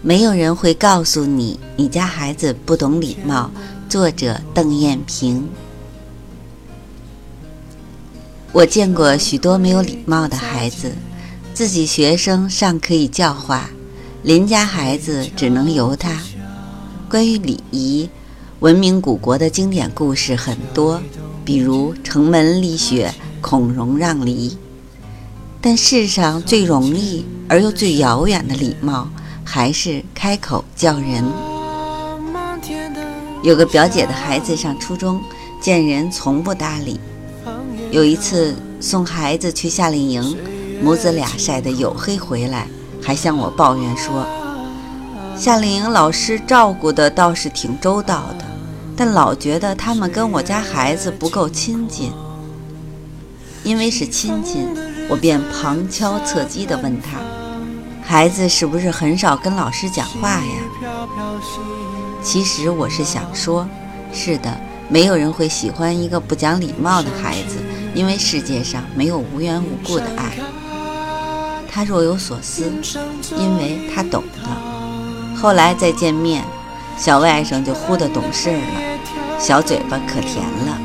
没有人会告诉你，你家孩子不懂礼貌。作者邓艳萍。我见过许多没有礼貌的孩子，自己学生尚可以教化，邻家孩子只能由他。关于礼仪，文明古国的经典故事很多，比如城门立雪，孔融让梨。但世上最容易而又最遥远的礼貌。还是开口叫人。有个表姐的孩子上初中，见人从不搭理。有一次送孩子去夏令营，母子俩晒得黝黑回来，还向我抱怨说：“夏令营老师照顾的倒是挺周到的，但老觉得他们跟我家孩子不够亲近。”因为是亲戚，我便旁敲侧击地问他。孩子是不是很少跟老师讲话呀？其实我是想说，是的，没有人会喜欢一个不讲礼貌的孩子，因为世界上没有无缘无故的爱。他若有所思，因为他懂得。后来再见面，小外甥就忽的懂事了，小嘴巴可甜了。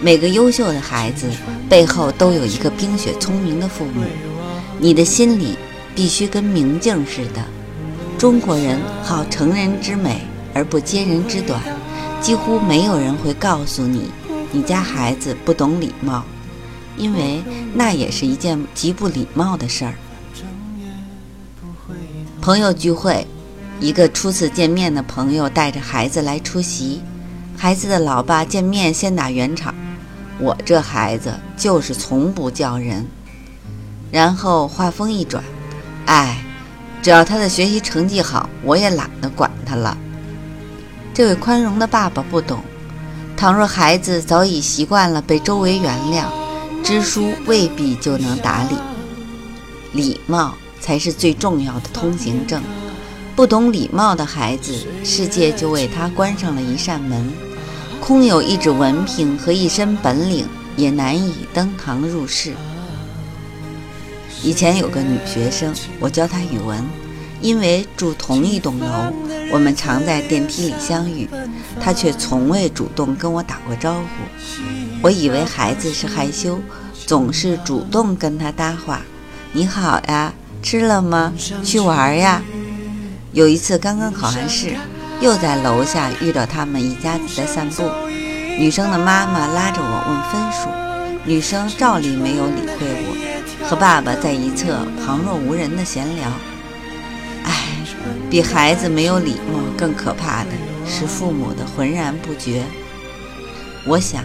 每个优秀的孩子背后都有一个冰雪聪明的父母，你的心里。必须跟明镜似的。中国人好成人之美而不揭人之短，几乎没有人会告诉你，你家孩子不懂礼貌，因为那也是一件极不礼貌的事儿。朋友聚会，一个初次见面的朋友带着孩子来出席，孩子的老爸见面先打圆场：“我这孩子就是从不叫人。”然后话锋一转。哎，只要他的学习成绩好，我也懒得管他了。这位宽容的爸爸不懂，倘若孩子早已习惯了被周围原谅，知书未必就能打理。礼貌才是最重要的通行证。不懂礼貌的孩子，世界就为他关上了一扇门，空有一纸文凭和一身本领，也难以登堂入室。以前有个女学生，我教她语文，因为住同一栋楼，我们常在电梯里相遇，她却从未主动跟我打过招呼。我以为孩子是害羞，总是主动跟她搭话：“你好呀，吃了吗？去玩呀？”有一次刚刚考完试，又在楼下遇到他们一家子在散步，女生的妈妈拉着我问分数，女生照例没有理会我。和爸爸在一侧旁若无人的闲聊。唉，比孩子没有礼貌更可怕的是父母的浑然不觉。我想，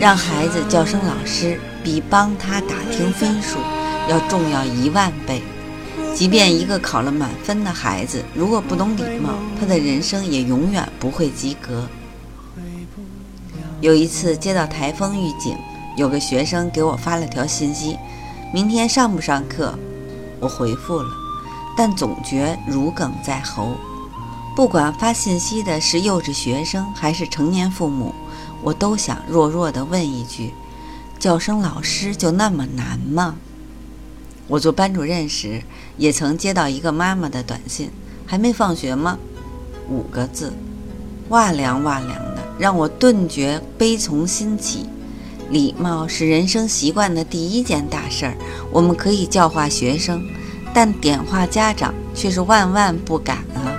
让孩子叫声老师，比帮他打听分数要重要一万倍。即便一个考了满分的孩子，如果不懂礼貌，他的人生也永远不会及格。有一次接到台风预警，有个学生给我发了条信息。明天上不上课？我回复了，但总觉如鲠在喉。不管发信息的是幼稚学生还是成年父母，我都想弱弱地问一句：叫声老师就那么难吗？我做班主任时，也曾接到一个妈妈的短信：“还没放学吗？”五个字，哇凉哇凉的，让我顿觉悲从心起。礼貌是人生习惯的第一件大事儿，我们可以教化学生，但点化家长却是万万不敢啊。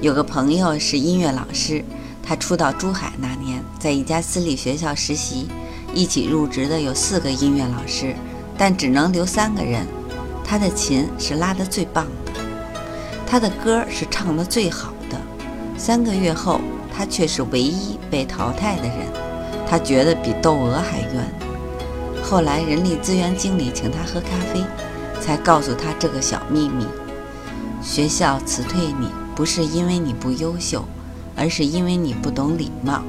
有个朋友是音乐老师，他初到珠海那年，在一家私立学校实习，一起入职的有四个音乐老师，但只能留三个人。他的琴是拉得最棒的，他的歌是唱得最好的。三个月后，他却是唯一被淘汰的人。他觉得比窦娥还冤。后来人力资源经理请他喝咖啡，才告诉他这个小秘密：学校辞退你不是因为你不优秀，而是因为你不懂礼貌。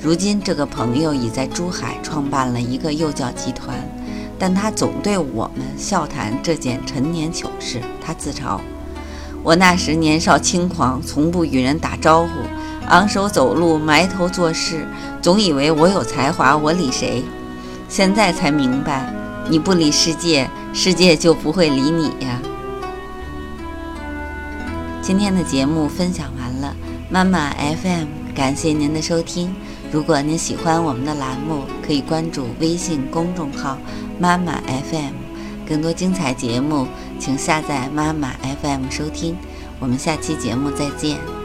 如今，这个朋友已在珠海创办了一个幼教集团，但他总对我们笑谈这件陈年糗事。他自嘲：“我那时年少轻狂，从不与人打招呼，昂首走路，埋头做事，总以为我有才华，我理谁？现在才明白，你不理世界，世界就不会理你呀。”今天的节目分享完了，妈妈 FM，感谢您的收听。如果您喜欢我们的栏目，可以关注微信公众号“妈妈 FM”，更多精彩节目，请下载妈妈 FM 收听。我们下期节目再见。